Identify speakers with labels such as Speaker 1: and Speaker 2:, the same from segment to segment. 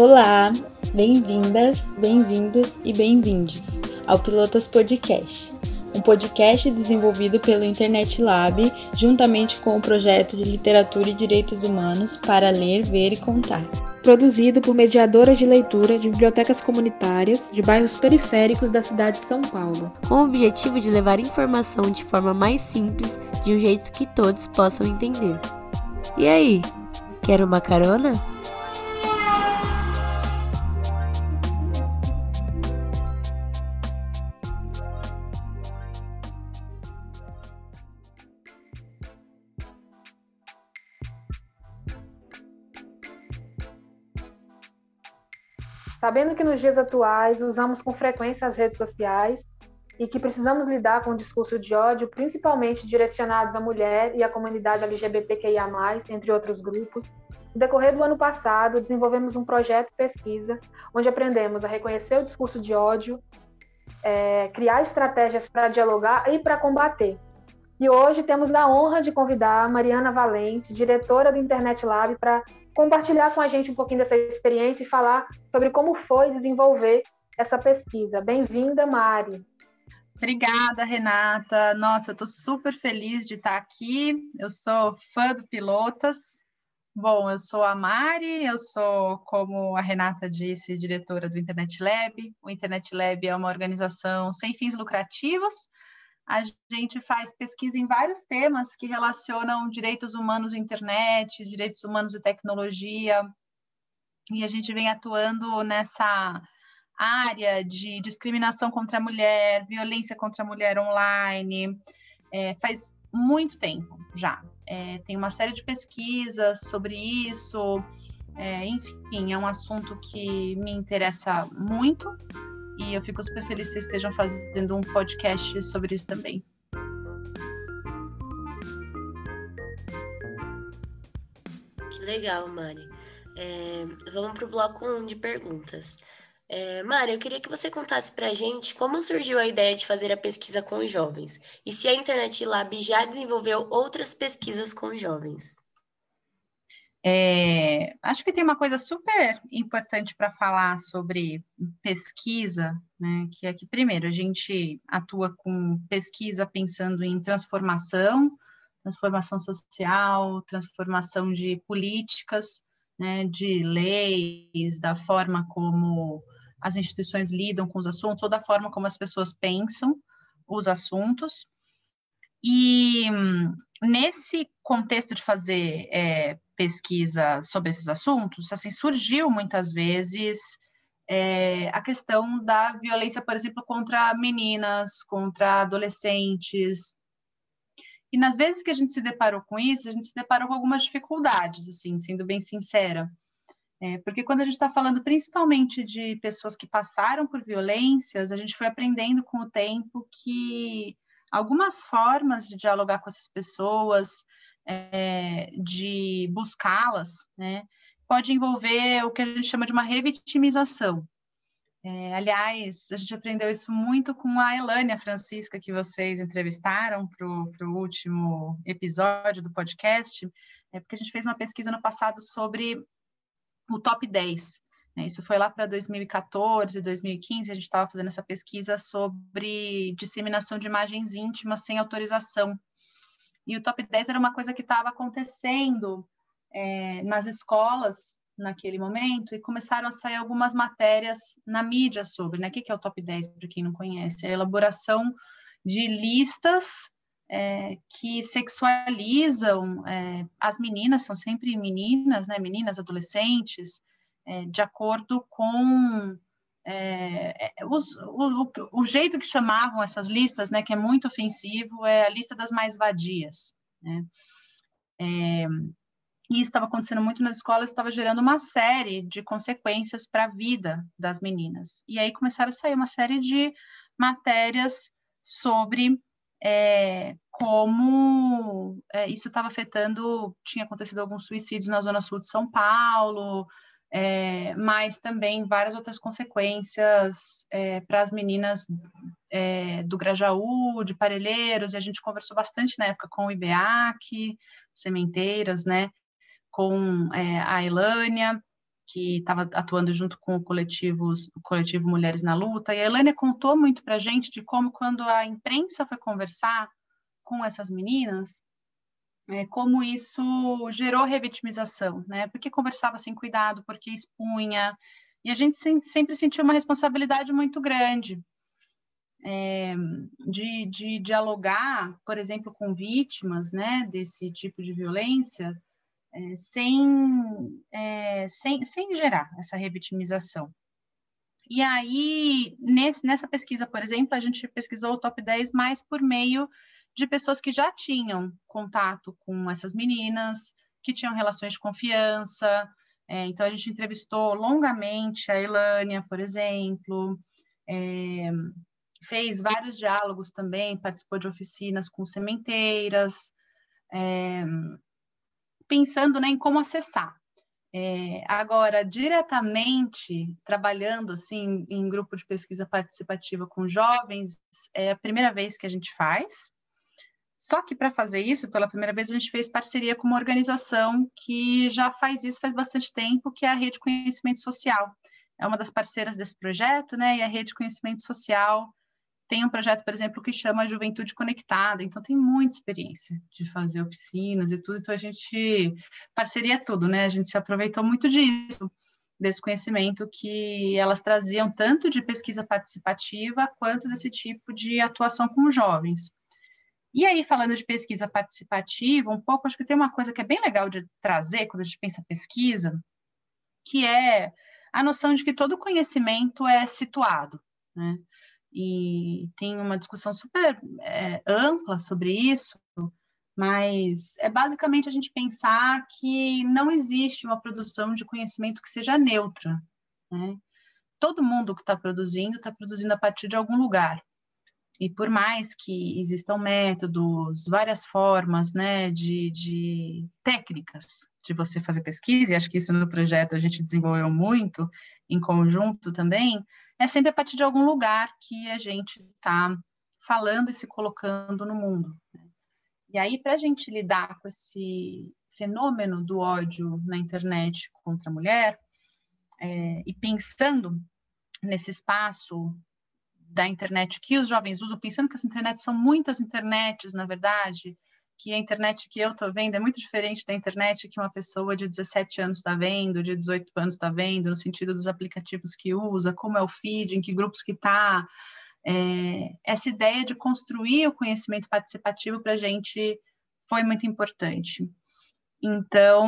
Speaker 1: Olá, bem-vindas, bem-vindos e bem-vindes ao Pilotas Podcast, um podcast desenvolvido pelo Internet Lab juntamente com o projeto de Literatura e Direitos Humanos para ler, ver e contar.
Speaker 2: Produzido por mediadoras de leitura de bibliotecas comunitárias de bairros periféricos da cidade de São Paulo,
Speaker 3: com o objetivo de levar informação de forma mais simples, de um jeito que todos possam entender. E aí, quer uma carona?
Speaker 2: Sabendo que nos dias atuais usamos com frequência as redes sociais e que precisamos lidar com o discurso de ódio, principalmente direcionados à mulher e à comunidade LGBTQIA+, entre outros grupos, no decorrer do ano passado, desenvolvemos um projeto de pesquisa onde aprendemos a reconhecer o discurso de ódio, é, criar estratégias para dialogar e para combater. E hoje temos a honra de convidar a Mariana Valente, diretora do Internet Lab, para compartilhar com a gente um pouquinho dessa experiência e falar sobre como foi desenvolver essa pesquisa. Bem-vinda, Mari.
Speaker 4: Obrigada, Renata. Nossa, eu estou super feliz de estar aqui. Eu sou fã do Pilotas. Bom, eu sou a Mari, eu sou, como a Renata disse, diretora do Internet Lab. O Internet Lab é uma organização sem fins lucrativos, a gente faz pesquisa em vários temas que relacionam direitos humanos e internet, direitos humanos e tecnologia, e a gente vem atuando nessa área de discriminação contra a mulher, violência contra a mulher online, é, faz muito tempo já. É, tem uma série de pesquisas sobre isso, é, enfim, é um assunto que me interessa muito e eu fico super feliz que vocês estejam fazendo um podcast sobre isso também.
Speaker 3: Que legal, Mari. É, vamos para o bloco 1 de perguntas. É, Mari, eu queria que você contasse para a gente como surgiu a ideia de fazer a pesquisa com os jovens e se a Internet Lab já desenvolveu outras pesquisas com jovens.
Speaker 4: É, acho que tem uma coisa super importante para falar sobre pesquisa, né, que é que, primeiro, a gente atua com pesquisa pensando em transformação, transformação social, transformação de políticas, né, de leis, da forma como as instituições lidam com os assuntos, ou da forma como as pessoas pensam os assuntos. E nesse contexto de fazer é, pesquisa sobre esses assuntos, assim, surgiu muitas vezes é, a questão da violência, por exemplo, contra meninas, contra adolescentes. E nas vezes que a gente se deparou com isso, a gente se deparou com algumas dificuldades, assim, sendo bem sincera. É, porque quando a gente está falando principalmente de pessoas que passaram por violências, a gente foi aprendendo com o tempo que algumas formas de dialogar com essas pessoas, é, de buscá-las, né, pode envolver o que a gente chama de uma revitimização. É, aliás, a gente aprendeu isso muito com a Elânia Francisca, que vocês entrevistaram para o último episódio do podcast, é porque a gente fez uma pesquisa no passado sobre o top 10 né? Isso foi lá para 2014, 2015, a gente estava fazendo essa pesquisa sobre disseminação de imagens íntimas sem autorização. E o top 10 era uma coisa que estava acontecendo é, nas escolas naquele momento, e começaram a sair algumas matérias na mídia sobre, né? O que é o top 10, para quem não conhece? É a elaboração de listas é, que sexualizam é, as meninas, são sempre meninas, né? Meninas, adolescentes, é, de acordo com é, é, os, o, o, jeito que chamavam essas listas, né, que é muito ofensivo, é a lista das mais vadias. Né? É, e estava acontecendo muito nas escolas, estava gerando uma série de consequências para a vida das meninas. E aí começaram a sair uma série de matérias sobre é, como é, isso estava afetando, tinha acontecido alguns suicídios na zona sul de São Paulo, é, mas também várias outras consequências é, para as meninas é, do Grajaú, de Parelheiros, e a gente conversou bastante na época com o IBEAC, Sementeiras, né, com é, a Elânia, que estava atuando junto com o coletivo, o coletivo Mulheres na Luta, e a Elânia contou muito para a gente de como, quando a imprensa foi conversar com essas meninas, é, como isso gerou revitimização, né? Porque conversava sem cuidado, porque expunha, e a gente sempre sentiu uma responsabilidade muito grande é, de, de dialogar, por exemplo, com vítimas, né, desse tipo de violência, é, sem, é, sem, sem gerar essa revitimização. E aí, nesse, nessa pesquisa, por exemplo, a gente pesquisou o top 10 mais por meio de pessoas que já tinham contato com essas meninas, que tinham relações de confiança. É, então, a gente entrevistou longamente a Elânia, por exemplo, é, fez vários diálogos também, participou de oficinas com sementeiras, é, pensando né, em como acessar. É, agora, diretamente trabalhando assim em grupo de pesquisa participativa com jovens, é a primeira vez que a gente faz. Só que para fazer isso, pela primeira vez, a gente fez parceria com uma organização que já faz isso faz bastante tempo, que é a Rede Conhecimento Social. É uma das parceiras desse projeto, né? E a Rede Conhecimento Social tem um projeto, por exemplo, que chama Juventude Conectada, então tem muita experiência de fazer oficinas e tudo, então a gente, parceria tudo, né? A gente se aproveitou muito disso, desse conhecimento que elas traziam, tanto de pesquisa participativa, quanto desse tipo de atuação com jovens. E aí, falando de pesquisa participativa, um pouco, acho que tem uma coisa que é bem legal de trazer quando a gente pensa pesquisa, que é a noção de que todo conhecimento é situado, né? e tem uma discussão super é, ampla sobre isso, mas é basicamente a gente pensar que não existe uma produção de conhecimento que seja neutra. Né? Todo mundo que está produzindo está produzindo a partir de algum lugar. E por mais que existam métodos, várias formas né, de, de técnicas de você fazer pesquisa, e acho que isso no projeto a gente desenvolveu muito em conjunto também, é sempre a partir de algum lugar que a gente está falando e se colocando no mundo. Né? E aí, para a gente lidar com esse fenômeno do ódio na internet contra a mulher, é, e pensando nesse espaço da internet que os jovens usam, pensando que essa internet são muitas internets, na verdade, que a internet que eu estou vendo é muito diferente da internet que uma pessoa de 17 anos está vendo, de 18 anos está vendo, no sentido dos aplicativos que usa, como é o feed, em que grupos que está. É, essa ideia de construir o conhecimento participativo para a gente foi muito importante. Então,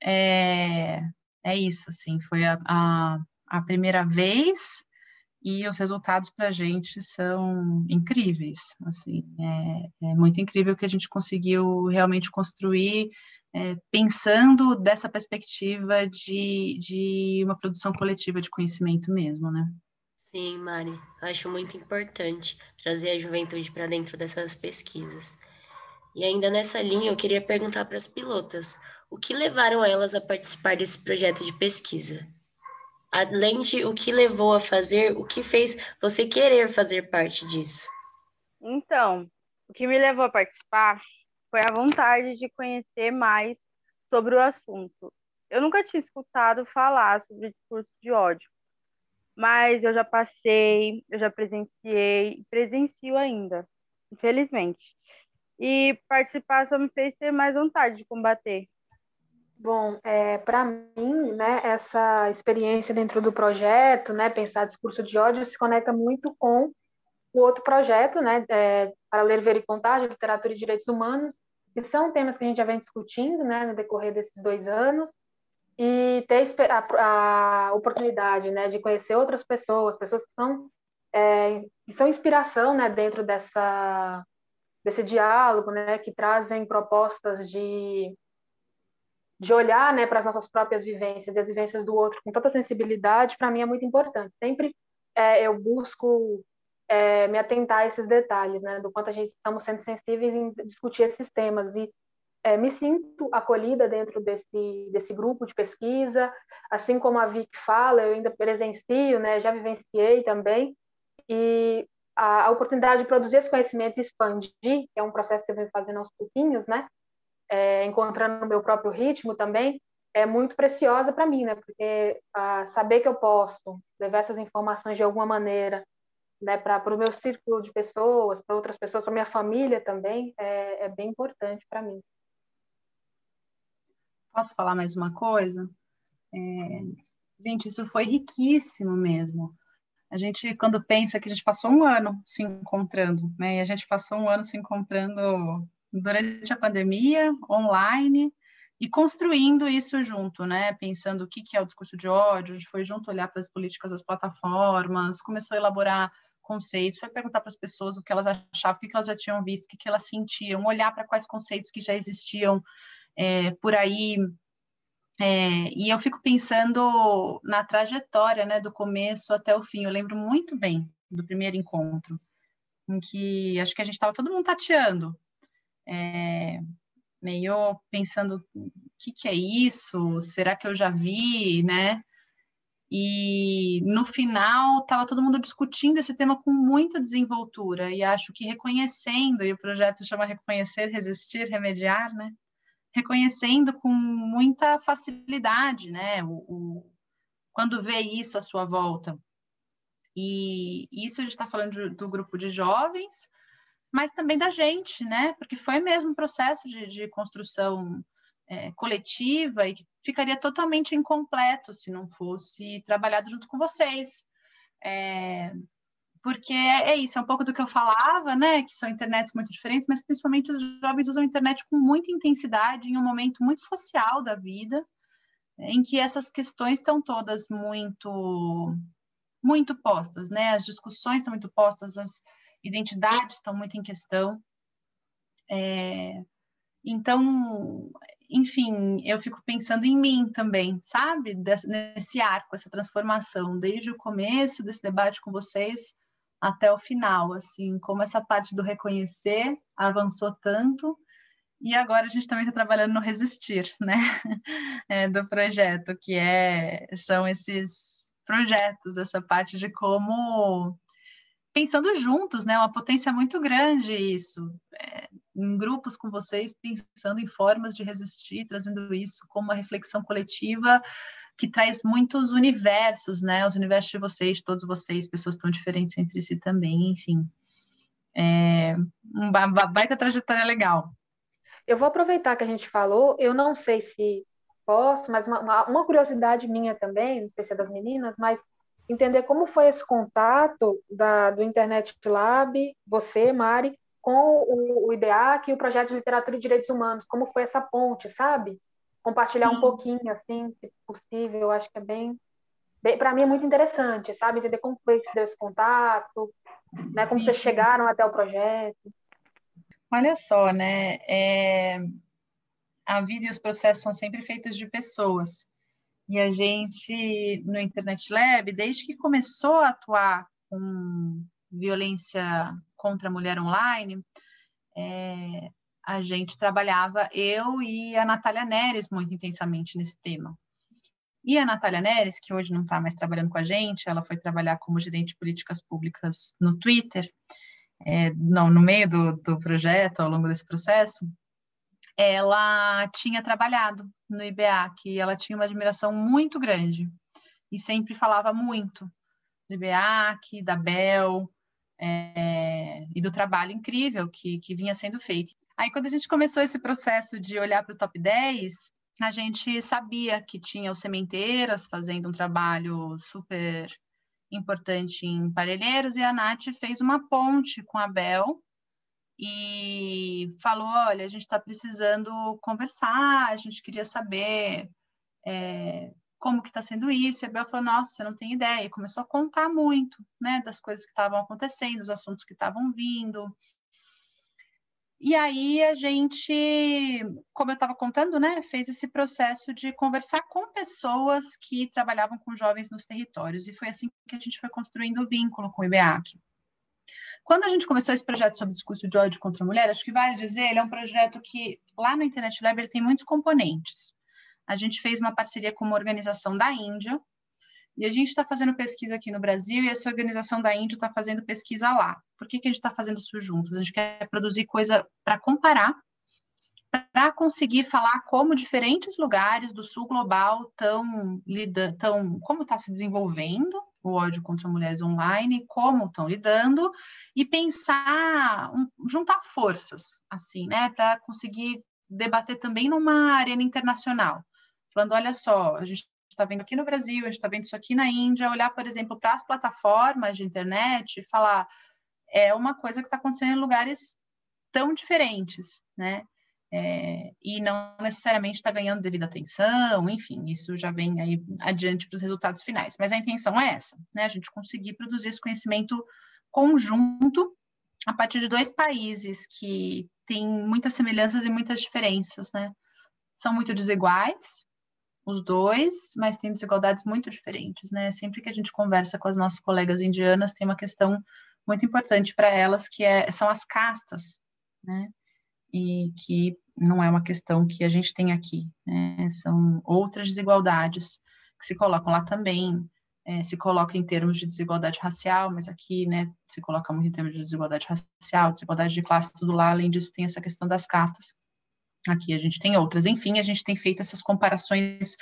Speaker 4: é, é isso, assim, foi a, a, a primeira vez e os resultados para a gente são incríveis, assim, é, é, muito incrível que a gente conseguiu realmente construir é, pensando dessa perspectiva de, de uma produção coletiva de conhecimento mesmo, né?
Speaker 3: Sim, Mari, acho muito importante trazer a juventude para dentro dessas pesquisas. E ainda nessa linha, eu queria perguntar para as pilotas, o que levaram elas a participar desse projeto de pesquisa? Além de o que levou a fazer, o que fez você querer fazer parte disso?
Speaker 5: Então, o que me levou a participar foi a vontade de conhecer mais sobre o assunto. Eu nunca tinha escutado falar sobre discurso de ódio, mas eu já passei, eu já presenciei, presencio ainda, infelizmente. E participar só me fez ter mais vontade de combater.
Speaker 2: Bom, é, para mim, né, essa experiência dentro do projeto, né, pensar discurso de ódio, se conecta muito com o outro projeto, né, é, para ler, ver e contar, de literatura e direitos humanos, que são temas que a gente já vem discutindo, né, no decorrer desses dois anos, e ter a, a oportunidade, né, de conhecer outras pessoas, pessoas que são é, que são inspiração, né, dentro dessa desse diálogo, né, que trazem propostas de de olhar né, para as nossas próprias vivências e as vivências do outro com tanta sensibilidade, para mim é muito importante. Sempre é, eu busco é, me atentar a esses detalhes, né, do quanto a gente estamos sendo sensíveis em discutir esses temas. E é, me sinto acolhida dentro desse desse grupo de pesquisa, assim como a Vic fala, eu ainda presencio, né, já vivenciei também. E a, a oportunidade de produzir esse conhecimento e expandir, que é um processo que eu venho fazendo aos pouquinhos, né, é, encontrando o meu próprio ritmo também, é muito preciosa para mim, né? Porque ah, saber que eu posso levar essas informações de alguma maneira, né, para o meu círculo de pessoas, para outras pessoas, para minha família também, é, é bem importante para mim.
Speaker 4: Posso falar mais uma coisa? É... Gente, isso foi riquíssimo mesmo. A gente, quando pensa que a gente passou um ano se encontrando, né? E a gente passou um ano se encontrando durante a pandemia, online, e construindo isso junto, né? Pensando o que, que é o discurso de ódio, a gente foi junto olhar para as políticas das plataformas, começou a elaborar conceitos, foi perguntar para as pessoas o que elas achavam, o que, elas já tinham visto, o que, que elas sentiam, olhar para quais conceitos que já existiam é, por aí. É, e eu fico pensando na trajetória, né, do começo até o fim. Eu lembro muito bem do primeiro encontro, em que acho que a gente estava todo mundo tateando. É, meio pensando o que, que é isso? Será que eu já vi, né? E no final estava todo mundo discutindo esse tema com muita desenvoltura e acho que reconhecendo e o projeto chama reconhecer, resistir, remediar, né? Reconhecendo com muita facilidade, né? O, o quando vê isso à sua volta. E isso a gente está falando do, do grupo de jovens, mas também da gente, né? Porque foi mesmo um processo de, de construção é, coletiva e que ficaria totalmente incompleto se não fosse trabalhado junto com vocês. É, porque é, é, isso, é um pouco do que eu falava, né? Que são internets muito diferentes, mas principalmente os jovens usam a internet com muita intensidade em um momento muito social da vida, em que essas questões estão todas muito muito postas, né? As discussões estão muito postas, as identidades estão muito em questão. É, então, enfim, eu fico pensando em mim também, sabe? Nesse arco, essa transformação, desde o começo desse debate com vocês até o final, assim, como essa parte do reconhecer avançou tanto e agora a gente também está trabalhando no resistir, né? É, do projeto, que é são esses projetos, essa parte de como pensando juntos, né? Uma potência muito grande isso. É, em grupos com vocês, pensando em formas de resistir, trazendo isso como uma reflexão coletiva que traz muitos universos, né? Os universos de vocês, de todos vocês, pessoas tão diferentes entre si também, enfim. É uma baita trajetória legal.
Speaker 2: Eu vou aproveitar que a gente falou, eu não sei se posso, mas uma, uma curiosidade minha também, não sei se é das meninas, mas entender como foi esse contato da, do Internet Lab, você, Mari, com o, o IBEAC e o Projeto de Literatura e Direitos Humanos, como foi essa ponte, sabe? Compartilhar Sim. um pouquinho, assim, se possível, eu acho que é bem... bem Para mim é muito interessante, sabe? Entender como foi que se deu esse contato, né? como Sim. vocês chegaram até o projeto.
Speaker 4: Olha só, né? É... A vida e os processos são sempre feitos de pessoas. E a gente, no Internet Lab, desde que começou a atuar com violência contra a mulher online, é, a gente trabalhava, eu e a Natália Neres, muito intensamente nesse tema. E a Natália Neres, que hoje não está mais trabalhando com a gente, ela foi trabalhar como gerente de políticas públicas no Twitter, é, não, no meio do, do projeto, ao longo desse processo, ela tinha trabalhado no IBA, que ela tinha uma admiração muito grande e sempre falava muito do IBA, da Bel é, e do trabalho incrível que, que vinha sendo feito. Aí, quando a gente começou esse processo de olhar para o top 10, a gente sabia que tinha os Sementeiras fazendo um trabalho super importante em Parelheiros, e a Nath fez uma ponte com a Bel e falou: olha, a gente está precisando conversar, a gente queria saber é, como que está sendo isso. E a Bel falou: nossa, você não tem ideia. E começou a contar muito, né, das coisas que estavam acontecendo, dos assuntos que estavam vindo. E aí a gente, como eu estava contando, né, fez esse processo de conversar com pessoas que trabalhavam com jovens nos territórios. E foi assim que a gente foi construindo o vínculo com o IBEAC. Quando a gente começou esse projeto sobre discurso de ódio contra a mulher, acho que vale dizer, ele é um projeto que lá no Internet Lab ele tem muitos componentes. A gente fez uma parceria com uma organização da Índia, e a gente está fazendo pesquisa aqui no Brasil e essa organização da Índia está fazendo pesquisa lá. Por que, que a gente está fazendo isso juntos? A gente quer produzir coisa para comparar para conseguir falar como diferentes lugares do sul global estão lidando, como está se desenvolvendo o ódio contra mulheres online, como estão lidando, e pensar, um, juntar forças, assim, né, para conseguir debater também numa arena internacional. Falando, olha só, a gente está vendo aqui no Brasil, a gente está vendo isso aqui na Índia, olhar, por exemplo, para as plataformas de internet e falar, é uma coisa que está acontecendo em lugares tão diferentes, né? É, e não necessariamente está ganhando devida atenção, enfim, isso já vem aí adiante para os resultados finais. Mas a intenção é essa, né? A gente conseguir produzir esse conhecimento conjunto a partir de dois países que têm muitas semelhanças e muitas diferenças, né? São muito desiguais, os dois, mas têm desigualdades muito diferentes, né? Sempre que a gente conversa com as nossas colegas indianas, tem uma questão muito importante para elas que é, são as castas, né? E que não é uma questão que a gente tem aqui, né? São outras desigualdades que se colocam lá também, é, se coloca em termos de desigualdade racial, mas aqui, né, se coloca muito em termos de desigualdade racial, desigualdade de classe, tudo lá. Além disso, tem essa questão das castas. Aqui a gente tem outras. Enfim, a gente tem feito essas comparações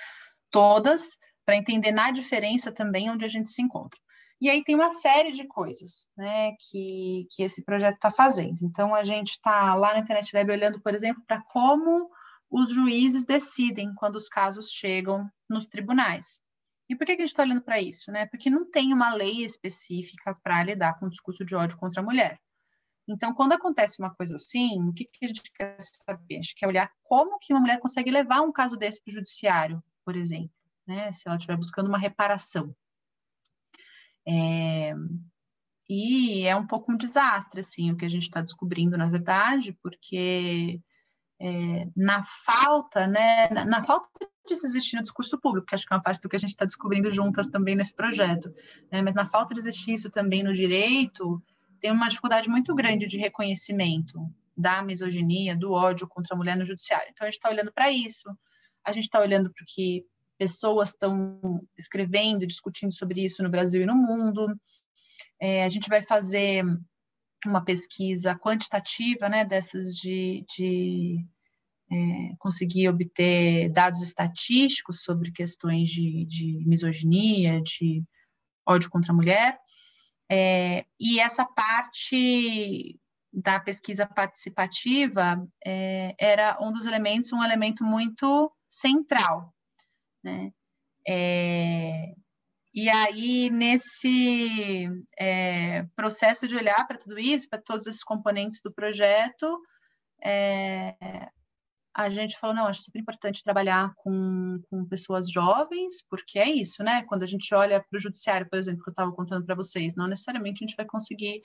Speaker 4: todas para entender na diferença também onde a gente se encontra. E aí tem uma série de coisas né, que, que esse projeto está fazendo. Então, a gente está lá na Internet Lab olhando, por exemplo, para como os juízes decidem quando os casos chegam nos tribunais. E por que, a gente está olhando para isso? Né? Porque não tem uma lei específica para lidar com o discurso de ódio contra a mulher. Então, quando acontece uma coisa assim, o que, que a gente quer saber? A gente quer olhar como que uma mulher consegue levar um caso desse para o judiciário, por exemplo, né? se ela estiver buscando uma reparação. É... E é um pouco um desastre, assim, o que a gente está descobrindo, na verdade, porque é, na falta, né, na, na, falta disso existir no discurso público, que acho que é uma parte do que a gente está descobrindo juntas também nesse projeto, né, mas na falta de existir isso também no direito, tem uma dificuldade muito grande de reconhecimento da misoginia, do ódio contra a mulher no judiciário. Então, a gente está olhando para isso, a gente está olhando para o que pessoas estão escrevendo, discutindo sobre isso no Brasil e no mundo. É, a gente vai fazer uma pesquisa quantitativa, né, dessas de, de é, conseguir obter dados estatísticos sobre questões de, de misoginia, de ódio contra a mulher. É, e essa parte da pesquisa participativa é, era um dos elementos, um elemento muito central, né? É, e aí, nesse é, processo de olhar para tudo isso, para todos esses componentes do projeto, é, a gente falou, não, acho super importante trabalhar com, com pessoas jovens, porque é isso, né? Quando a gente olha para o judiciário, por exemplo, que eu estava contando para vocês, não necessariamente a gente vai conseguir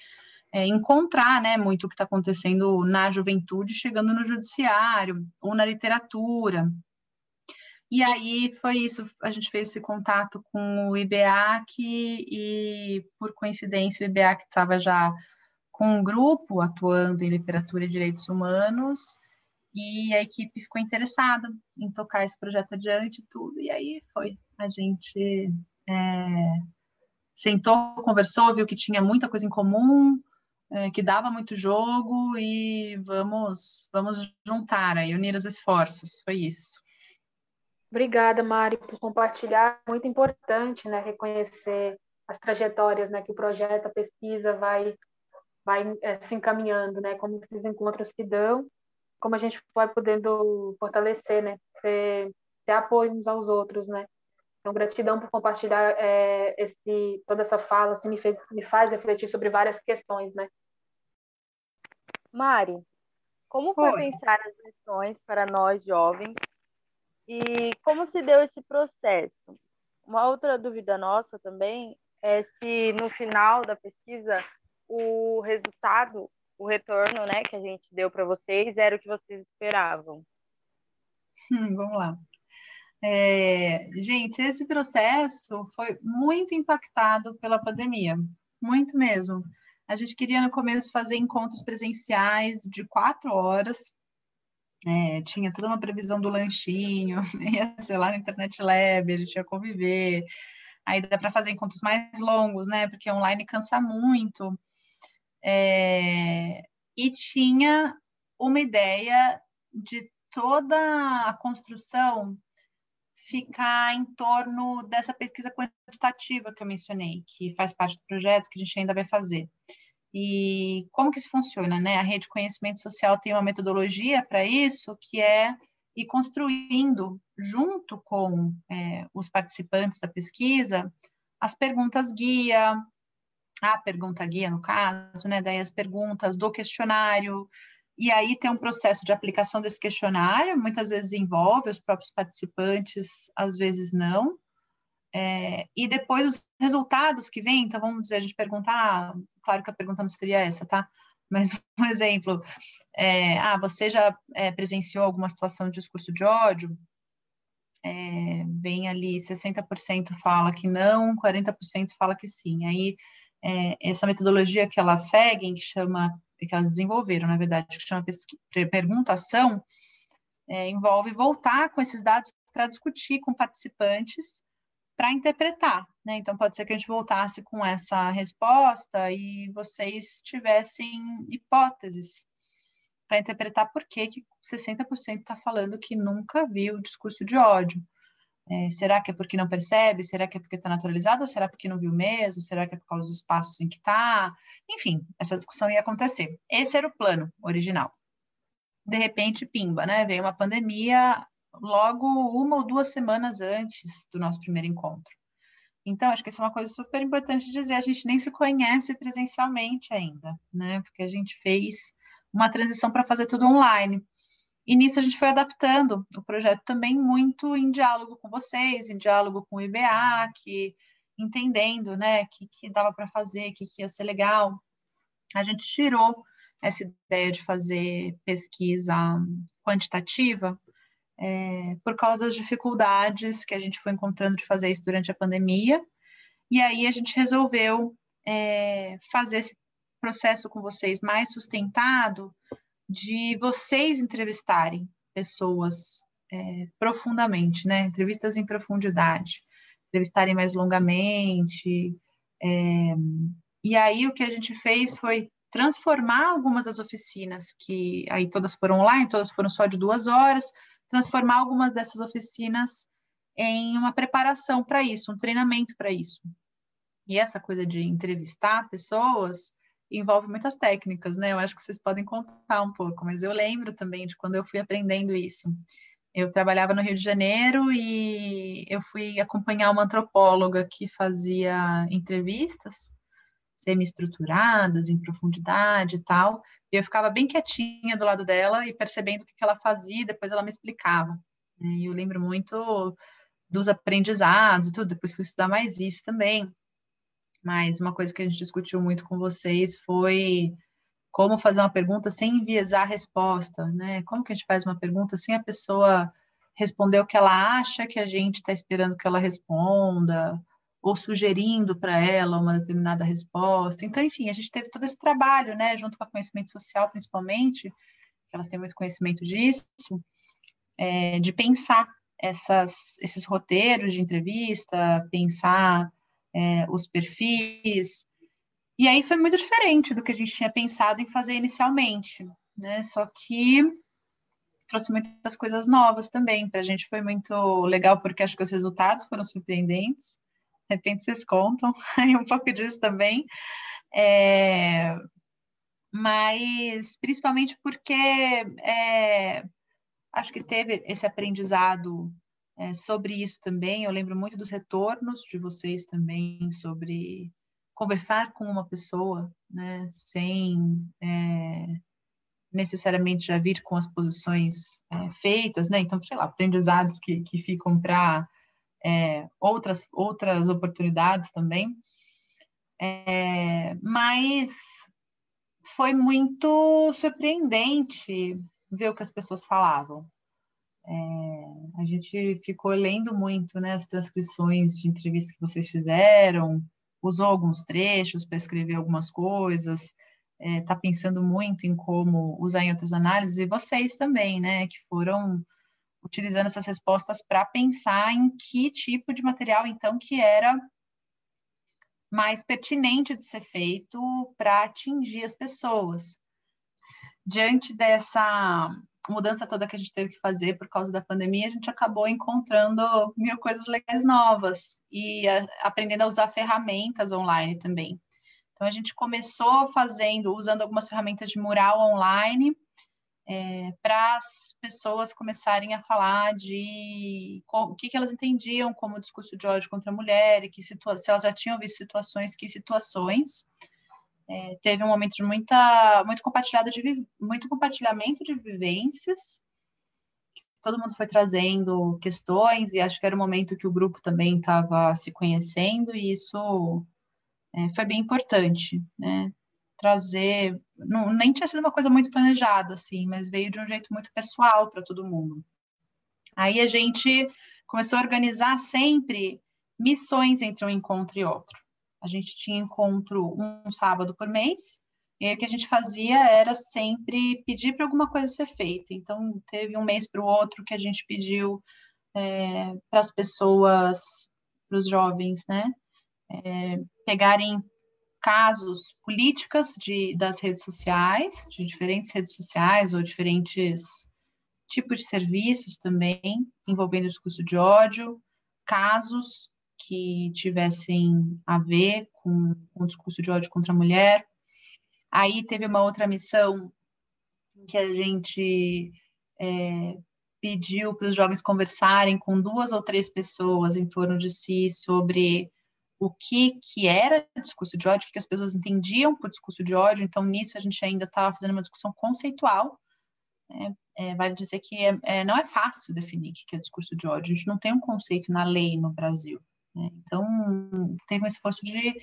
Speaker 4: é, encontrar, né, muito o que está acontecendo na juventude chegando no judiciário ou na literatura. E aí foi isso, a gente fez esse contato com o IBEAC e, por coincidência, o IBEAC estava já com um grupo atuando em literatura e direitos humanos, e a equipe ficou interessada em tocar esse projeto adiante e tudo, e aí foi. A gente é, sentou, conversou, viu que tinha muita coisa em comum, é, que dava muito jogo e vamos, vamos juntar aí, unir as esforços, foi isso.
Speaker 2: Obrigada, Mari, por compartilhar. Muito importante, né, reconhecer as trajetórias, né, que o projeto, a pesquisa vai, vai é, se encaminhando, né, como esses encontros se dão como a gente vai podendo fortalecer, né? Ser, ser apoio uns aos outros, né? Então, gratidão por compartilhar é, esse, toda essa fala, assim, me, fez, me faz refletir sobre várias questões, né?
Speaker 5: Mari, como foi, foi pensar as lições para nós jovens e como se deu esse processo? Uma outra dúvida nossa também é se no final da pesquisa o resultado o retorno né, que a gente deu para vocês era o que vocês esperavam?
Speaker 4: Hum, vamos lá. É, gente, esse processo foi muito impactado pela pandemia, muito mesmo. A gente queria no começo fazer encontros presenciais de quatro horas, é, tinha toda uma previsão do lanchinho, ia ser lá na Internet Lab, a gente ia conviver. Aí dá para fazer encontros mais longos, né? Porque online cansa muito. É, e tinha uma ideia de toda a construção ficar em torno dessa pesquisa quantitativa que eu mencionei, que faz parte do projeto que a gente ainda vai fazer. E como que isso funciona, né? A rede de conhecimento social tem uma metodologia para isso, que é ir construindo, junto com é, os participantes da pesquisa, as perguntas guia, a pergunta guia, no caso, né? Daí as perguntas do questionário, e aí tem um processo de aplicação desse questionário, muitas vezes envolve os próprios participantes, às vezes não. É, e depois os resultados que vêm, então vamos dizer, a gente perguntar, claro que a pergunta não seria essa, tá? Mas um exemplo, é, ah, você já é, presenciou alguma situação de discurso de ódio? É, vem ali 60% fala que não, 40% fala que sim. Aí é, essa metodologia que elas seguem, que chama, que elas desenvolveram, na verdade, que chama perguntação, é, envolve voltar com esses dados para discutir com participantes para interpretar, né? Então pode ser que a gente voltasse com essa resposta e vocês tivessem hipóteses para interpretar por que, que 60% está falando que nunca viu o discurso de ódio. É, será que é porque não percebe? Será que é porque está naturalizado? Ou será porque não viu mesmo? Será que é por causa dos espaços em que está? Enfim, essa discussão ia acontecer. Esse era o plano original. De repente, pimba, né? Veio uma pandemia, logo uma ou duas semanas antes do nosso primeiro encontro. Então, acho que isso é uma coisa super importante dizer. A gente nem se conhece presencialmente ainda, né? Porque a gente fez uma transição para fazer tudo online. E nisso a gente foi adaptando o projeto também muito em diálogo com vocês, em diálogo com o IBA, que entendendo, né, que que dava para fazer, que, que ia ser legal. A gente tirou essa ideia de fazer pesquisa quantitativa é, por causa das dificuldades que a gente foi encontrando de fazer isso durante a pandemia. E aí a gente resolveu é, fazer esse processo com vocês mais sustentado de vocês entrevistarem pessoas é, profundamente, né? Entrevistas em profundidade, entrevistarem mais longamente. É, e aí o que a gente fez foi transformar algumas das oficinas, que aí todas foram online, todas foram só de duas horas, transformar algumas dessas oficinas em uma preparação para isso, um treinamento para isso. E essa coisa de entrevistar pessoas envolve muitas técnicas, né? Eu acho que vocês podem contar um pouco, mas eu lembro também de quando eu fui aprendendo isso. Eu trabalhava no Rio de Janeiro e eu fui acompanhar uma antropóloga que fazia entrevistas semi-estruturadas, em profundidade e tal, e eu ficava bem quietinha do lado dela e percebendo o que ela fazia, e depois ela me explicava. Né? E eu lembro muito dos aprendizados e tudo, depois fui estudar mais isso também. Mas uma coisa que a gente discutiu muito com vocês foi como fazer uma pergunta sem enviesar a resposta, né? Como que a gente faz uma pergunta sem a pessoa responder o que ela acha que a gente está esperando que ela responda, ou sugerindo para ela uma determinada resposta. Então, enfim, a gente teve todo esse trabalho, né, junto com a conhecimento social, principalmente, elas têm muito conhecimento disso, é, de pensar essas, esses roteiros de entrevista, pensar é, os perfis. E aí foi muito diferente do que a gente tinha pensado em fazer inicialmente, né? Só que trouxe muitas coisas novas também. Para a gente foi muito legal, porque acho que os resultados foram surpreendentes de repente vocês contam aí um pouco disso também. É, mas principalmente porque é, acho que teve esse aprendizado é, sobre isso também. Eu lembro muito dos retornos de vocês também sobre conversar com uma pessoa, né, sem é, necessariamente já vir com as posições é, feitas, né? Então, sei lá, aprendizados que, que ficam para é, outras, outras oportunidades também. É, mas foi muito surpreendente ver o que as pessoas falavam. É, a gente ficou lendo muito né, as transcrições de entrevistas que vocês fizeram, usou alguns trechos para escrever algumas coisas, está é, pensando muito em como usar em outras análises, e vocês também, né, que foram utilizando essas respostas para pensar em que tipo de material, então, que era mais pertinente de ser feito para atingir as pessoas. Diante dessa mudança toda que a gente teve que fazer por causa da pandemia, a gente acabou encontrando mil coisas legais novas e a, aprendendo a usar ferramentas online também. Então a gente começou fazendo, usando algumas ferramentas de mural online, é, para as pessoas começarem a falar de o que, que, elas entendiam como discurso de ódio contra a mulher, e que se elas já tinham visto situações, que situações. É, teve um momento de muita, muito, compartilhado de, muito compartilhamento de vivências, todo mundo foi trazendo questões, e acho que era o momento que o grupo também estava se conhecendo, e isso é, foi bem importante, né? trazer, não, nem tinha sido uma coisa muito planejada, assim, mas veio de um jeito muito pessoal para todo mundo. Aí a gente começou a organizar sempre missões entre um encontro e outro. A gente tinha encontro um sábado por mês, e o que a gente fazia era sempre pedir para alguma coisa ser feita. Então, teve um mês para o outro que a gente pediu é, para as pessoas, para os jovens, né, é, pegarem casos, políticas de, das redes sociais, de diferentes redes sociais ou diferentes tipos de serviços também, envolvendo discurso de ódio, casos que tivessem a ver com o discurso de ódio contra a mulher. Aí teve uma outra missão que a gente é, pediu para os jovens conversarem com duas ou três pessoas em torno de si sobre o que, que era discurso de ódio, o que as pessoas entendiam por discurso de ódio, então nisso a gente ainda estava fazendo uma discussão conceitual. Né? É, vale dizer que é, é, não é fácil definir o que é discurso de ódio, a gente não tem um conceito na lei no Brasil. Né? Então, teve um esforço de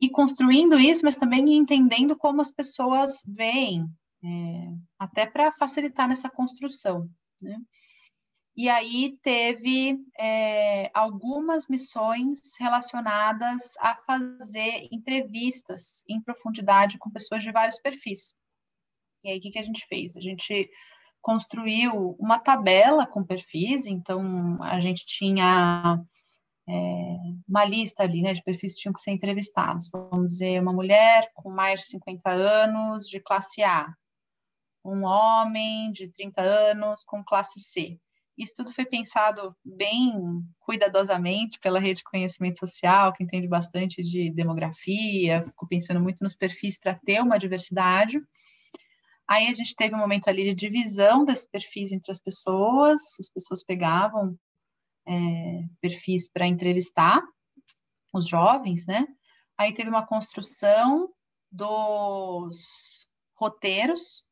Speaker 4: ir construindo isso, mas também entendendo como as pessoas veem, é, até para facilitar nessa construção. Né? E aí teve é, algumas missões relacionadas a fazer entrevistas em profundidade com pessoas de vários perfis. E aí o que, que a gente fez? A gente construiu uma tabela com perfis, então a gente tinha é, uma lista ali, né, de perfis que tinham que ser entrevistados. Vamos dizer, uma mulher com mais de 50 anos, de classe A, um homem de 30 anos com classe C. Isso tudo foi pensado bem cuidadosamente pela rede de conhecimento social, que entende bastante de demografia, ficou pensando muito nos perfis para ter uma diversidade. Aí a gente teve um momento ali de divisão desses perfis entre as pessoas, as pessoas pegavam é, perfis para entrevistar os jovens, né? Aí teve uma construção dos roteiros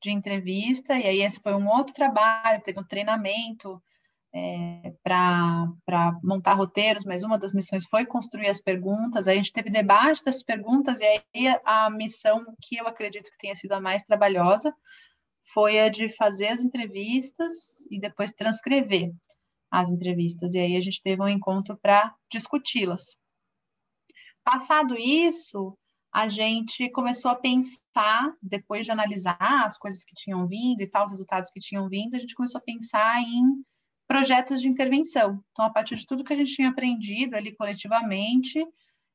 Speaker 4: de entrevista, e aí esse foi um outro trabalho, teve um treinamento é, para montar roteiros, mas uma das missões foi construir as perguntas, aí a gente teve debate das perguntas, e aí a missão que eu acredito que tenha sido a mais trabalhosa foi a de fazer as entrevistas e depois transcrever as entrevistas, e aí a gente teve um encontro para discuti-las. Passado isso, a gente começou a pensar, depois de analisar as coisas que tinham vindo e tal, os resultados que tinham vindo, a gente começou a pensar em projetos de intervenção. Então, a partir de tudo que a gente tinha aprendido ali coletivamente,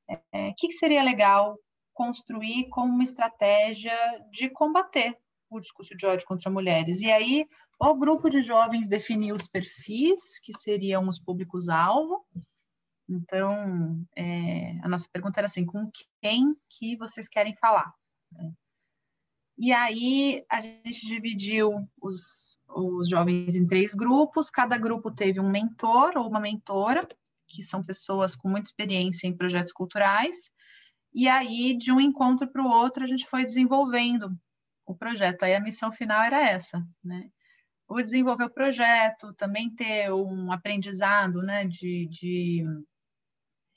Speaker 4: é, o é, que, que seria legal construir como uma estratégia de combater o discurso de ódio contra mulheres. E aí, o grupo de jovens definiu os perfis, que seriam os públicos-alvo, então, é, a nossa pergunta era assim, com quem que vocês querem falar? E aí, a gente dividiu os, os jovens em três grupos, cada grupo teve um mentor ou uma mentora, que são pessoas com muita experiência em projetos culturais, e aí, de um encontro para o outro, a gente foi desenvolvendo o projeto. Aí a missão final era essa, né? O desenvolver o projeto, também ter um aprendizado, né, de, de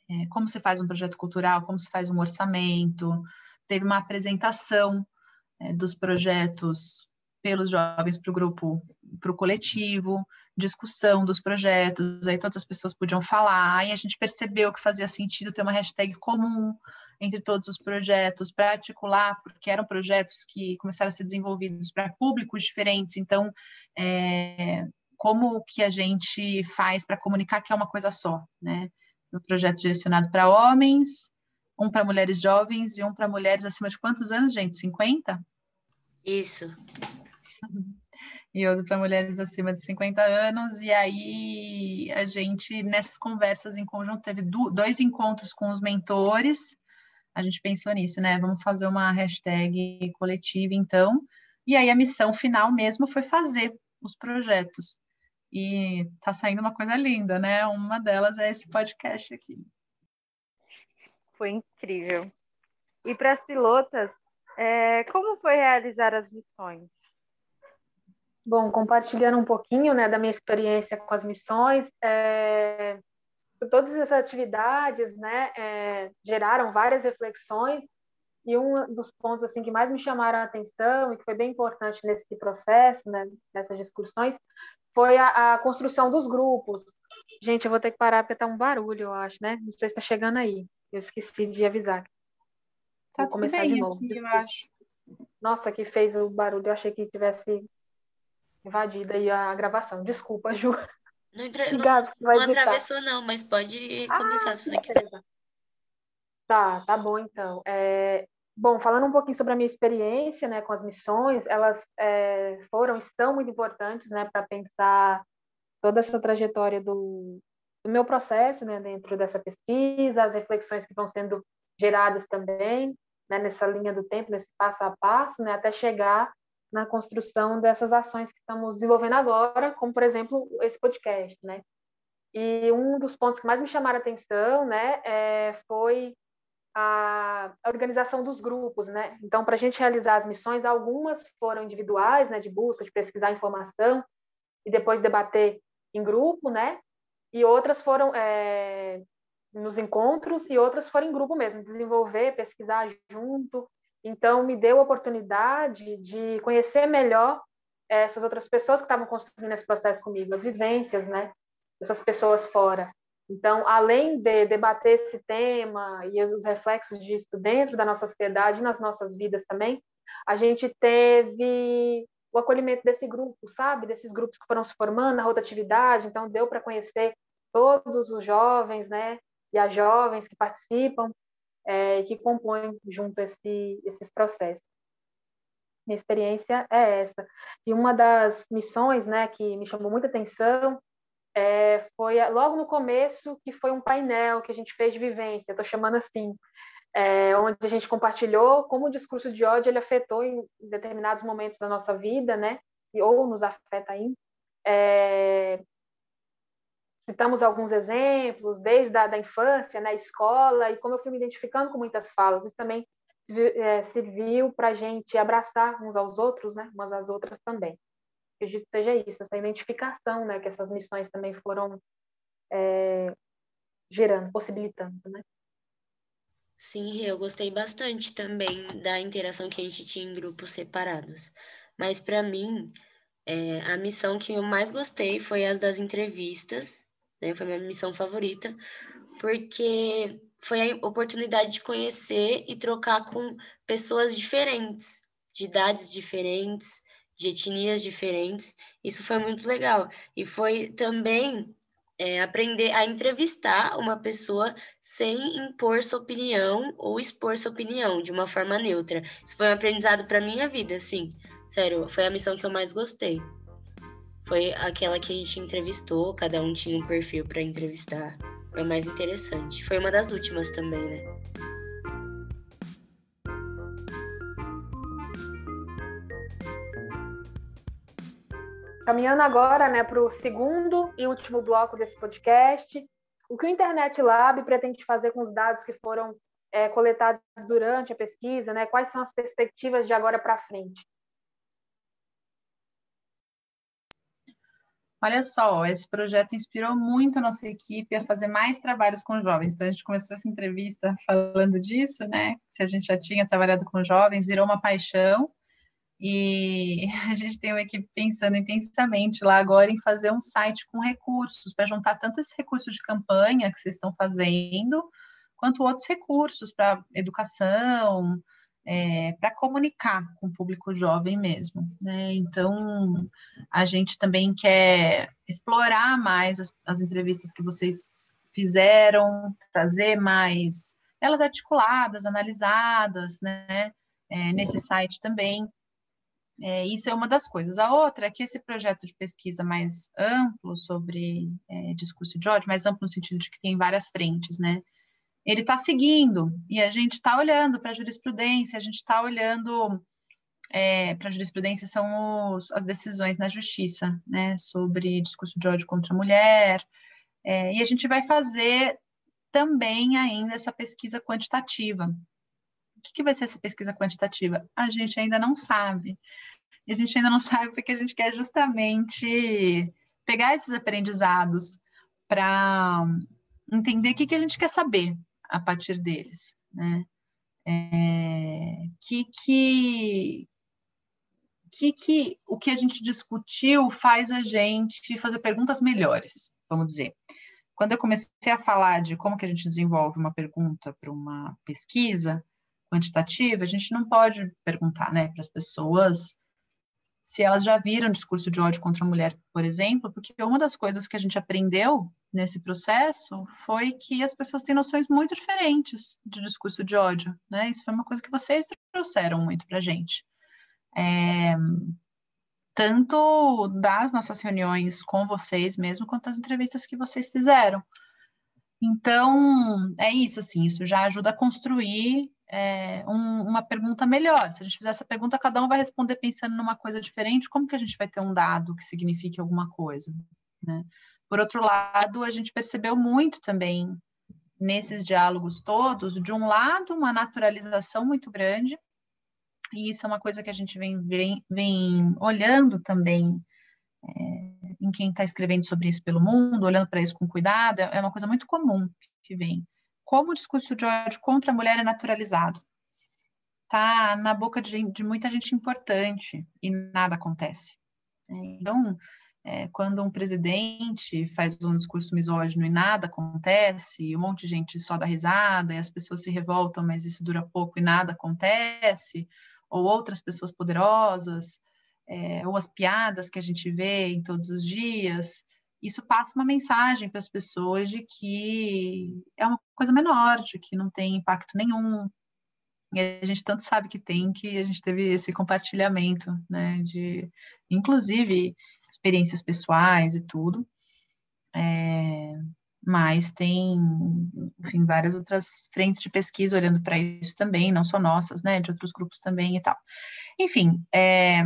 Speaker 4: é, como se faz um projeto cultural, como se faz um orçamento. Teve uma apresentação é, dos projetos pelos jovens para o grupo, para o coletivo, discussão dos projetos, aí todas as pessoas podiam falar, aí a gente percebeu que fazia sentido ter uma hashtag comum entre todos os projetos para articular, porque eram projetos que começaram a ser desenvolvidos para públicos diferentes, então é, como que a gente faz para comunicar que é uma coisa só, né? No projeto direcionado para homens, um para mulheres jovens e um para mulheres acima de quantos anos, gente? 50?
Speaker 3: Isso.
Speaker 4: e outro para mulheres acima de 50 anos. E aí a gente, nessas conversas em conjunto, teve dois encontros com os mentores. A gente pensou nisso, né? Vamos fazer uma hashtag coletiva, então. E aí a missão final mesmo foi fazer os projetos. E tá saindo uma coisa linda, né? Uma delas é esse podcast aqui.
Speaker 5: Foi incrível. E para as pilotas, é, como foi realizar as missões?
Speaker 2: Bom, compartilhando um pouquinho né, da minha experiência com as missões, é, todas essas atividades né, é, geraram várias reflexões e um dos pontos assim que mais me chamaram a atenção e que foi bem importante nesse processo, né, nessas discussões, foi a, a construção dos grupos. Gente, eu vou ter que parar porque está um barulho, eu acho, né? Não sei se está chegando aí. Eu esqueci de avisar.
Speaker 4: Tá vou começar de novo. Aqui, eu acho.
Speaker 2: Nossa, que fez o barulho. Eu achei que tivesse invadida aí a gravação. Desculpa, Ju.
Speaker 3: Não, entre... não, não atravessou, não, mas pode começar ah, se você quiser.
Speaker 2: Tá, tá bom então. É, bom, falando um pouquinho sobre a minha experiência né, com as missões, elas é, foram e são muito importantes né, para pensar toda essa trajetória do, do meu processo né, dentro dessa pesquisa, as reflexões que vão sendo geradas também né, nessa linha do tempo, nesse passo a passo, né, até chegar na construção dessas ações que estamos desenvolvendo agora, como, por exemplo, esse podcast, né? E um dos pontos que mais me chamaram a atenção, né, é, foi a organização dos grupos, né? Então, para a gente realizar as missões, algumas foram individuais, né, de busca, de pesquisar informação e depois debater em grupo, né? E outras foram é, nos encontros e outras foram em grupo mesmo, desenvolver, pesquisar junto, então, me deu a oportunidade de conhecer melhor essas outras pessoas que estavam construindo esse processo comigo, as vivências, né, dessas pessoas fora. Então, além de debater esse tema e os reflexos disso dentro da nossa sociedade, nas nossas vidas também, a gente teve o acolhimento desse grupo, sabe? Desses grupos que foram se formando na rotatividade, então deu para conhecer todos os jovens, né? E as jovens que participam é, que compõem junto esse, esses processos. Minha experiência é essa. E uma das missões né, que me chamou muita atenção é, foi logo no começo, que foi um painel que a gente fez de vivência, estou chamando assim, é, onde a gente compartilhou como o discurso de ódio ele afetou em determinados momentos da nossa vida, né, ou nos afeta ainda, é, citamos alguns exemplos, desde a da infância, na né, escola, e como eu fui me identificando com muitas falas, isso também é, serviu para a gente abraçar uns aos outros, né, umas às outras também. Acredito que seja isso, essa identificação, né, que essas missões também foram é, gerando, possibilitando, né.
Speaker 3: Sim, eu gostei bastante também da interação que a gente tinha em grupos separados. Mas para mim, é, a missão que eu mais gostei foi as das entrevistas né? Foi minha missão favorita, porque foi a oportunidade de conhecer e trocar com pessoas diferentes, de idades diferentes, de etnias diferentes. Isso foi muito legal. E foi também é, aprender a entrevistar uma pessoa sem impor sua opinião ou expor sua opinião de uma forma neutra. Isso foi um aprendizado para minha vida, assim. Sério, foi a missão que eu mais gostei foi aquela que a gente entrevistou, cada um tinha um perfil para entrevistar. Foi mais interessante. Foi uma das últimas também, né?
Speaker 2: Caminhando agora né, para o segundo e último bloco desse podcast, o que o Internet Lab pretende fazer com os dados que foram é, coletados durante a pesquisa, né? quais são as perspectivas de agora para frente?
Speaker 4: Olha só, esse projeto inspirou muito a nossa equipe a fazer mais trabalhos com jovens. Então, a gente começou essa entrevista falando disso, né? Se a gente já tinha trabalhado com jovens, virou uma paixão. E a gente tem uma equipe pensando intensamente lá agora em fazer um site com recursos, para juntar tanto esse recurso de campanha que vocês estão fazendo, quanto outros recursos para educação, é, para comunicar com o público jovem mesmo. Né? Então, a gente também quer explorar mais as, as entrevistas que vocês fizeram, trazer mais elas articuladas, analisadas, né? É, nesse site também. É, isso é uma das coisas. A outra é que esse projeto de pesquisa mais amplo sobre é, discurso de ódio, mais amplo no sentido de que tem várias frentes, né? Ele está seguindo e a gente está olhando para a jurisprudência, a gente está olhando é, para a jurisprudência são os, as decisões na justiça, né, sobre discurso de ódio contra a mulher, é, e a gente vai fazer também ainda essa pesquisa quantitativa. O que, que vai ser essa pesquisa quantitativa? A gente ainda não sabe. E a gente ainda não sabe porque a gente quer justamente pegar esses aprendizados para entender o que, que a gente quer saber a partir deles, né? É, que, que, que, que o que a gente discutiu faz a gente fazer perguntas melhores, vamos dizer. Quando eu comecei a falar de como que a gente desenvolve uma pergunta para uma pesquisa quantitativa, a gente não pode perguntar né, para as pessoas se elas já viram discurso de ódio contra a mulher, por exemplo, porque uma das coisas que a gente aprendeu nesse processo foi que as pessoas têm noções muito diferentes de discurso de ódio, né? Isso foi uma coisa que vocês trouxeram muito para a gente é, tanto das nossas reuniões com vocês mesmo, quanto das entrevistas que vocês fizeram. Então, é isso, assim, isso já ajuda a construir é, um, uma pergunta melhor. Se a gente fizer essa pergunta, cada um vai responder pensando numa coisa diferente, como que a gente vai ter um dado que signifique alguma coisa? Né? Por outro lado, a gente percebeu muito também nesses diálogos todos, de um lado, uma naturalização muito grande, e isso é uma coisa que a gente vem, vem, vem olhando também é, em quem está escrevendo sobre isso pelo mundo, olhando para isso com cuidado, é uma coisa muito comum que vem. Como o discurso de ódio contra a mulher é naturalizado. Está na boca de, de, muita gente importante e nada acontece. Então, é, quando um presidente faz um discurso misógino e nada acontece, um monte de gente só dá risada e as pessoas se revoltam, mas isso dura pouco e nada acontece, ou outras pessoas poderosas, é, ou as piadas que a gente vê em todos os dias, isso passa uma mensagem para as pessoas de que é uma coisa menor, de que não tem impacto nenhum. E a gente tanto sabe que tem que a gente teve esse compartilhamento, né, de inclusive experiências pessoais e tudo. É, mas tem, enfim, várias outras frentes de pesquisa olhando para isso também, não só nossas, né, de outros grupos também e tal. Enfim, é,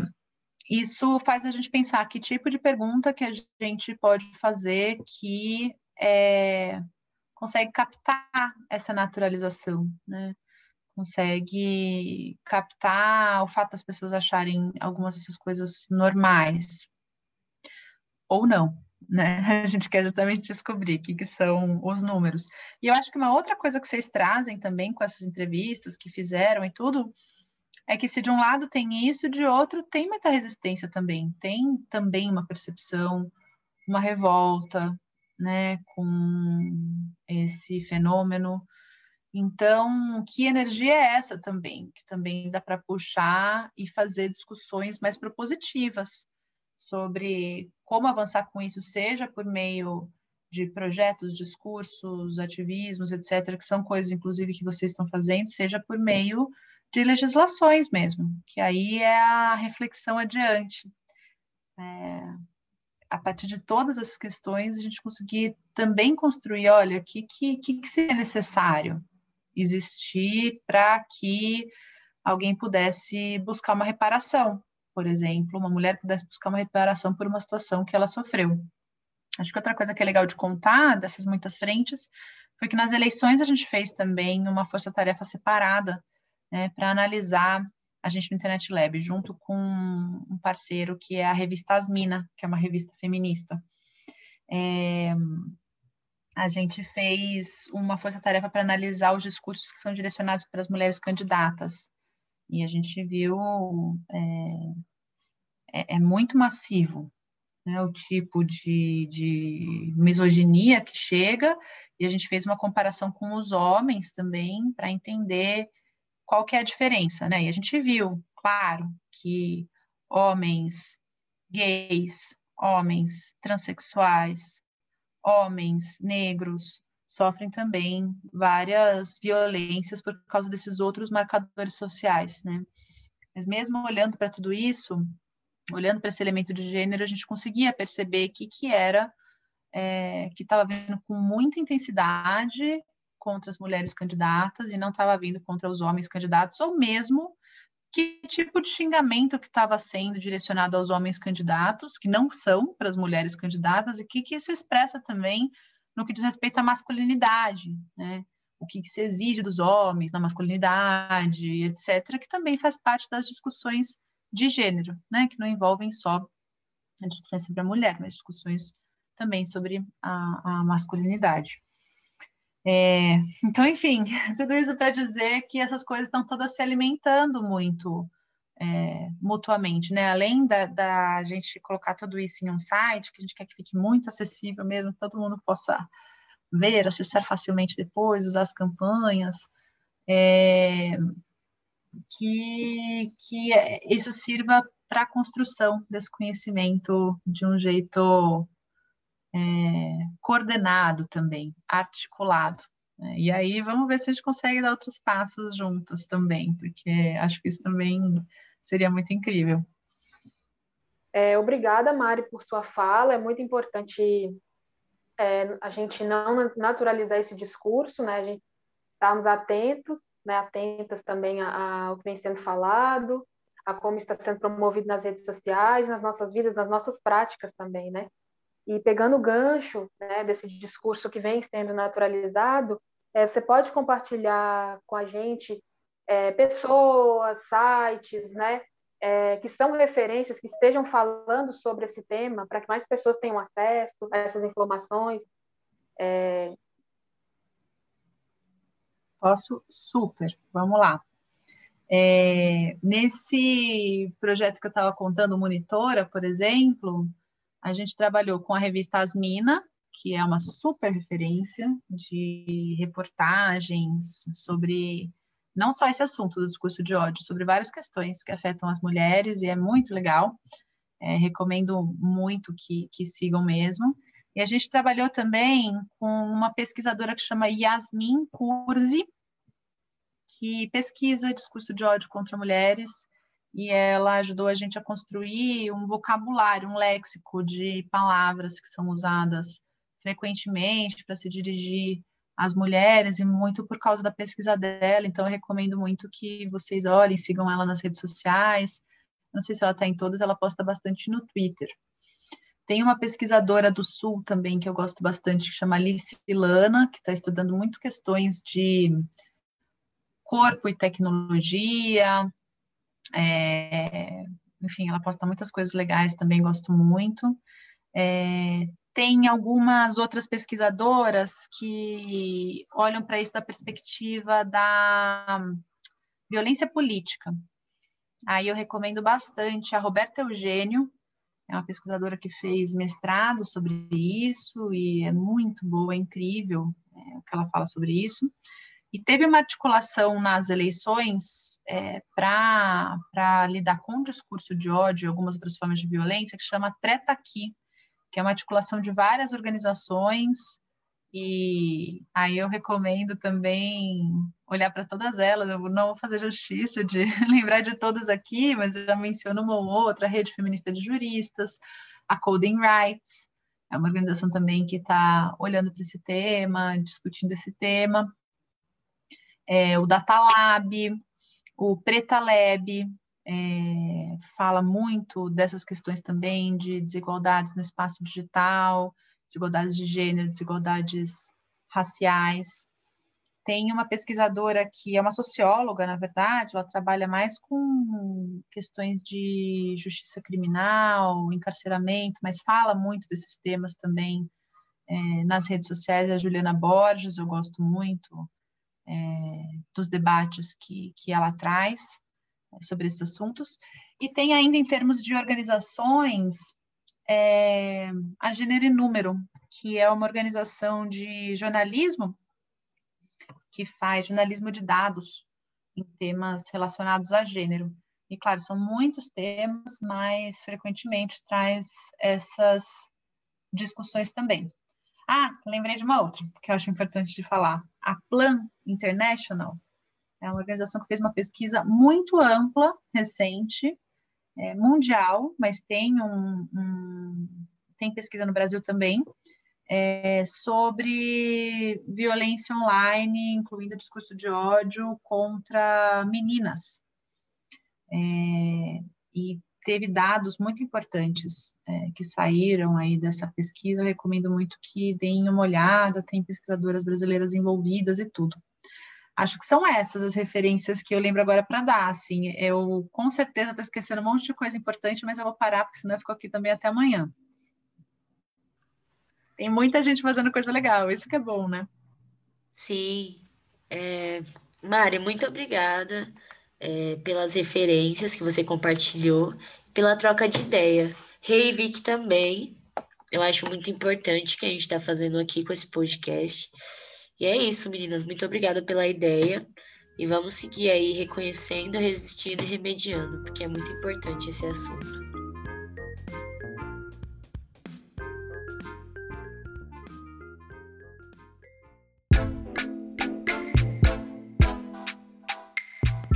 Speaker 4: isso faz a gente pensar que tipo de pergunta que a gente pode fazer que é, consegue captar essa naturalização, né? Consegue captar o fato das pessoas acharem algumas dessas coisas normais. Ou não, né? A gente quer justamente descobrir o que, que, são os números. E eu acho que uma outra coisa que vocês trazem também com essas entrevistas que fizeram e tudo, é que se de um lado tem isso, de outro tem muita resistência também. Tem também uma percepção, uma revolta, né, com esse fenômeno. Então, que energia é essa também? Que também dá para puxar e fazer discussões mais propositivas sobre como avançar com isso, seja por meio de projetos, discursos, ativismos, etc., que são coisas, inclusive, que vocês estão fazendo, seja por meio de legislações mesmo, que aí é a reflexão adiante. É, a partir de todas essas questões, a gente conseguir também construir, olha, o que, que, que seria necessário existir para que alguém pudesse buscar uma reparação, por exemplo, uma mulher pudesse buscar uma reparação por uma situação que ela sofreu. Acho que outra coisa que é legal de contar dessas muitas frentes foi que nas eleições a gente fez também uma força-tarefa separada né, para analisar a gente no Internet Lab, junto com um parceiro que é a revista Asmina, que é uma revista feminista. É, a gente fez uma força-tarefa para analisar os discursos que são direcionados para as mulheres candidatas. E a gente viu é, é, é muito massivo né, o tipo de, de misoginia que chega, e a gente fez uma comparação com os homens também para entender qual que é a diferença, né? E a gente viu, claro, que homens gays, homens transexuais, homens negros, sofrem também várias violências por causa desses outros marcadores sociais, né? Mas mesmo olhando para tudo isso, olhando para esse elemento de gênero, a gente conseguia perceber que que era é, que estava vindo com muita intensidade contra as mulheres candidatas e não estava vindo contra os homens candidatos, ou mesmo que tipo de xingamento que estava sendo direcionado aos homens candidatos, que não são para as mulheres candidatas, e que, que isso expressa também no que diz respeito à masculinidade, né? o que, que se exige dos homens na masculinidade, etc., que também faz parte das discussões de gênero, né? que não envolvem só discussões sobre a mulher, mas discussões também sobre a, a masculinidade. É, então, enfim, tudo isso para dizer que essas coisas estão todas se alimentando muito é, mutuamente, né? Além da, da, gente colocar tudo isso em um site, que a gente quer que fique muito acessível mesmo, que todo mundo possa ver, acessar facilmente depois, usar as campanhas, é, que, que isso sirva para a construção desse conhecimento de um jeito é, coordenado também, articulado. Né? E aí vamos ver se a gente consegue dar outros passos juntos também, porque acho que isso também seria muito incrível.
Speaker 2: É, obrigada, Mari, por sua fala. É muito importante é, a gente não naturalizar esse discurso, né? A gente estarmos atentos, né? Atentas também ao que vem sendo falado, a como está sendo promovido nas redes sociais, nas nossas vidas, nas nossas práticas também, né? E pegando o gancho né, desse discurso que vem sendo naturalizado, é, você pode compartilhar com a gente é, pessoas, sites, né, é, que são referências, que estejam falando sobre esse tema, para que mais pessoas tenham acesso a essas informações. É...
Speaker 4: Posso? Super, vamos lá. É, nesse projeto que eu estava contando, Monitora, por exemplo, a gente trabalhou com a revista Asmina, que é uma super referência de reportagens sobre não só esse assunto do discurso de ódio, sobre várias questões que afetam as mulheres, e é muito legal. É, recomendo muito que, que sigam mesmo. E a gente trabalhou também com uma pesquisadora que chama Yasmin Kurzi, que pesquisa discurso de ódio contra mulheres e ela ajudou a gente a construir um vocabulário, um léxico de palavras que são usadas frequentemente para se dirigir às mulheres e muito por causa da pesquisa dela. Então, eu recomendo muito que vocês olhem, sigam ela nas redes sociais. Não sei se ela está em todas, ela posta bastante no Twitter. Tem uma pesquisadora do Sul também que eu gosto bastante, que chama Alice Lana, que está estudando muito questões de corpo e tecnologia, é, enfim, ela posta muitas coisas legais, também gosto muito. É, tem algumas outras pesquisadoras que olham para isso da perspectiva da violência política. Aí eu recomendo bastante a Roberta Eugênio, é uma pesquisadora que fez mestrado sobre isso e é muito boa, é incrível é, o que ela fala sobre isso. E teve uma articulação nas eleições é, para lidar com o discurso de ódio e algumas outras formas de violência, que chama Treta Aqui, que é uma articulação de várias organizações. E aí eu recomendo também olhar para todas elas. Eu não vou fazer justiça de lembrar de todas aqui, mas eu já menciono uma ou outra, a Rede Feminista de Juristas, a Coding Rights, é uma organização também que está olhando para esse tema, discutindo esse tema é, o Datalab, o Pretalab, é, fala muito dessas questões também de desigualdades no espaço digital, desigualdades de gênero, desigualdades raciais. Tem uma pesquisadora que é uma socióloga, na verdade, ela trabalha mais com questões de justiça criminal, encarceramento, mas fala muito desses temas também é, nas redes sociais. A Juliana Borges, eu gosto muito é, dos debates que, que ela traz é, sobre esses assuntos. E tem ainda, em termos de organizações, é, a Gênero e Número, que é uma organização de jornalismo que faz jornalismo de dados em temas relacionados a gênero. E, claro, são muitos temas, mas frequentemente traz essas discussões também. Ah, lembrei de uma outra, que eu acho importante de falar. A Plan International É uma organização que fez uma pesquisa muito ampla, recente, é, mundial, mas tem um, um, tem pesquisa no Brasil também, é, sobre violência online, incluindo discurso de ódio contra meninas. É, e teve dados muito importantes é, que saíram aí dessa pesquisa. Eu recomendo muito que deem uma olhada, tem pesquisadoras brasileiras envolvidas e tudo. Acho que são essas as referências que eu lembro agora para dar. Assim, eu com certeza estou esquecendo um monte de coisa importante, mas eu vou parar, porque senão eu fico aqui também até amanhã. Tem muita gente fazendo coisa legal, isso que é bom, né?
Speaker 3: Sim. É... Mari, muito obrigada é, pelas referências que você compartilhou, pela troca de ideia. Hey, Vic, também. Eu acho muito importante que a gente está fazendo aqui com esse podcast. E é isso, meninas. Muito obrigada pela ideia. E vamos seguir aí reconhecendo, resistindo e remediando, porque é muito importante esse assunto.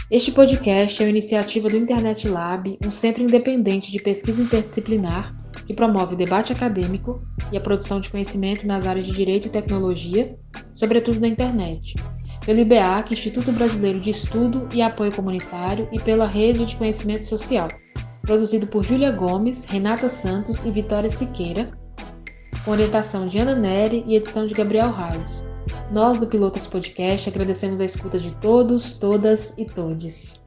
Speaker 2: Este podcast é uma iniciativa do Internet Lab, um centro independente de pesquisa interdisciplinar que promove o debate acadêmico e a produção de conhecimento nas áreas de direito e tecnologia, sobretudo na internet, pelo IBEAC, Instituto Brasileiro de Estudo e Apoio Comunitário, e pela Rede de Conhecimento Social, produzido por Júlia Gomes, Renata Santos e Vitória Siqueira, com orientação de Ana Neri e edição de Gabriel Raso. Nós do Pilotos Podcast agradecemos a escuta de todos, todas e todes.